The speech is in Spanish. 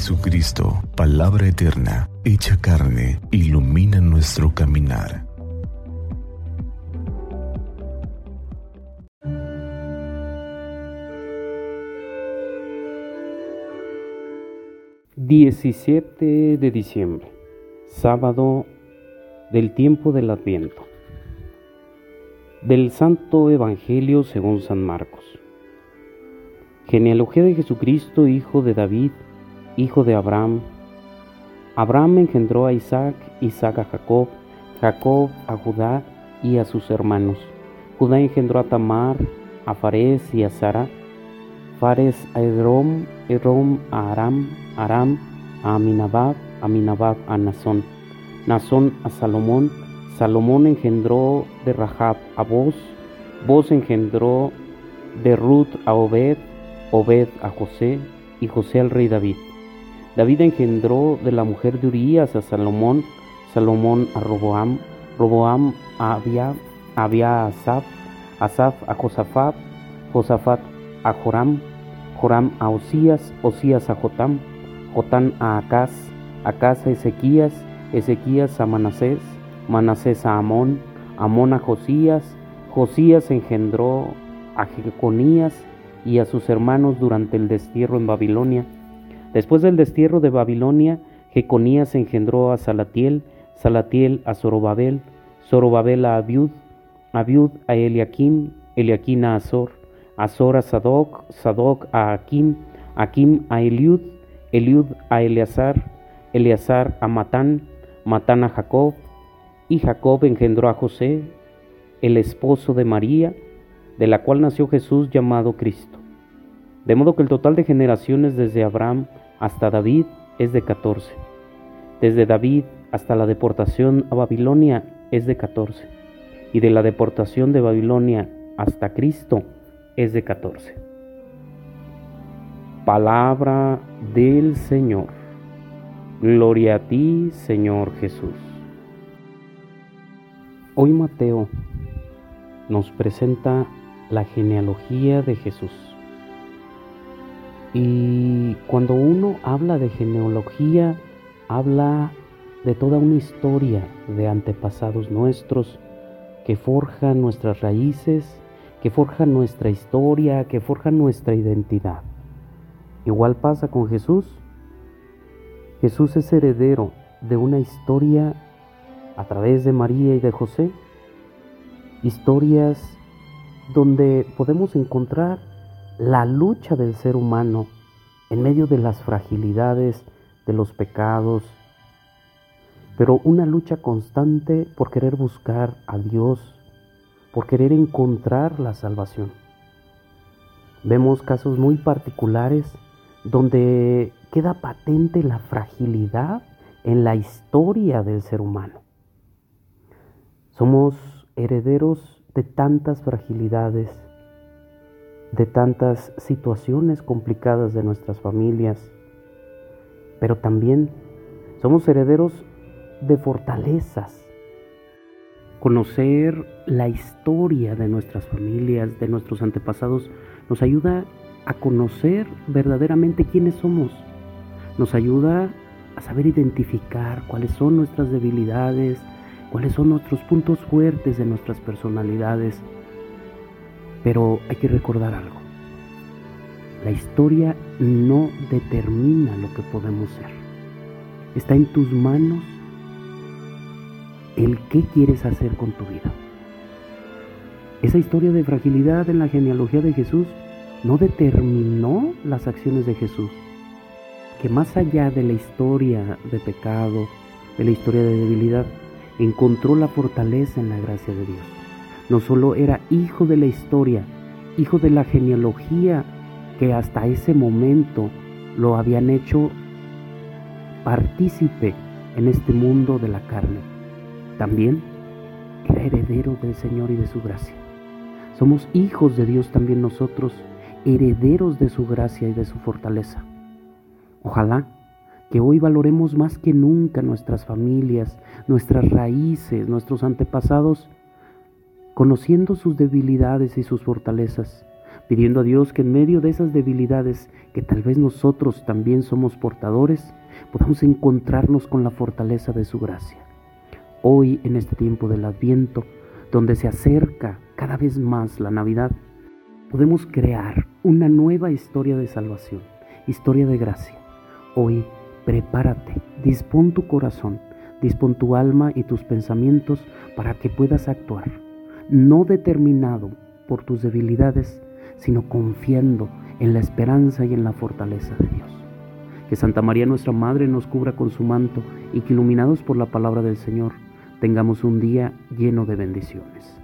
Jesucristo, palabra eterna, hecha carne, ilumina nuestro caminar. Diecisiete de diciembre, sábado del tiempo del Adviento. Del Santo Evangelio según San Marcos. Genealogía de Jesucristo, hijo de David, hijo de Abraham. Abraham engendró a Isaac, Isaac a Jacob, Jacob a Judá y a sus hermanos. Judá engendró a Tamar, a Fares y a Sara. Fares a Edrom, Edrom a Aram, Aram a Aminabab, Aminabab a Nazón. Nazón a Salomón, Salomón engendró de Rahab a Boz, Boz engendró de Ruth a Obed, Obed a José y José al rey David. David engendró de la mujer de Urías a Salomón, Salomón a Roboam, Roboam a Abia, Abia a Asaf, Asaf a Josafat, Josafat a Joram, Joram a Osías, Osías a Jotam, Jotam a Acaz, Acaz a Ezequías, Ezequías a Manasés, Manasés a Amón, Amón a Josías, Josías engendró a Jeconías, y a sus hermanos durante el destierro en Babilonia. Después del destierro de Babilonia, Jeconías engendró a Salatiel, Salatiel a Zorobabel, Zorobabel a Abiud, Abiud a Eliakim, Eliakim a Azor, Azor a Sadoc, Sadoc a Akim, Akim a Eliud, Eliud a Eleazar, Eleazar a Matán, Matán a Jacob, y Jacob engendró a José, el esposo de María, de la cual nació Jesús llamado Cristo. De modo que el total de generaciones desde Abraham hasta David es de 14. Desde David hasta la deportación a Babilonia es de 14. Y de la deportación de Babilonia hasta Cristo es de 14. Palabra del Señor. Gloria a ti, Señor Jesús. Hoy Mateo nos presenta la genealogía de Jesús. Y cuando uno habla de genealogía, habla de toda una historia de antepasados nuestros que forjan nuestras raíces, que forjan nuestra historia, que forjan nuestra identidad. Igual pasa con Jesús. Jesús es heredero de una historia a través de María y de José, historias donde podemos encontrar la lucha del ser humano en medio de las fragilidades, de los pecados, pero una lucha constante por querer buscar a Dios, por querer encontrar la salvación. Vemos casos muy particulares donde queda patente la fragilidad en la historia del ser humano. Somos herederos de tantas fragilidades, de tantas situaciones complicadas de nuestras familias, pero también somos herederos de fortalezas. Conocer la historia de nuestras familias, de nuestros antepasados, nos ayuda a conocer verdaderamente quiénes somos. Nos ayuda a saber identificar cuáles son nuestras debilidades, cuáles son nuestros puntos fuertes de nuestras personalidades. Pero hay que recordar algo. La historia no determina lo que podemos ser. Está en tus manos el qué quieres hacer con tu vida. Esa historia de fragilidad en la genealogía de Jesús no determinó las acciones de Jesús, que más allá de la historia de pecado, de la historia de debilidad, encontró la fortaleza en la gracia de Dios. No solo era hijo de la historia, hijo de la genealogía que hasta ese momento lo habían hecho partícipe en este mundo de la carne. También era heredero del Señor y de su gracia. Somos hijos de Dios también nosotros, herederos de su gracia y de su fortaleza. Ojalá que hoy valoremos más que nunca nuestras familias, nuestras raíces, nuestros antepasados, conociendo sus debilidades y sus fortalezas, pidiendo a Dios que en medio de esas debilidades que tal vez nosotros también somos portadores, podamos encontrarnos con la fortaleza de su gracia. Hoy, en este tiempo del Adviento, donde se acerca cada vez más la Navidad, podemos crear una nueva historia de salvación, historia de gracia. Hoy, prepárate, dispón tu corazón, dispón tu alma y tus pensamientos para que puedas actuar, no determinado por tus debilidades, sino confiando en la esperanza y en la fortaleza de Dios. Que Santa María nuestra Madre nos cubra con su manto y que iluminados por la palabra del Señor tengamos un día lleno de bendiciones.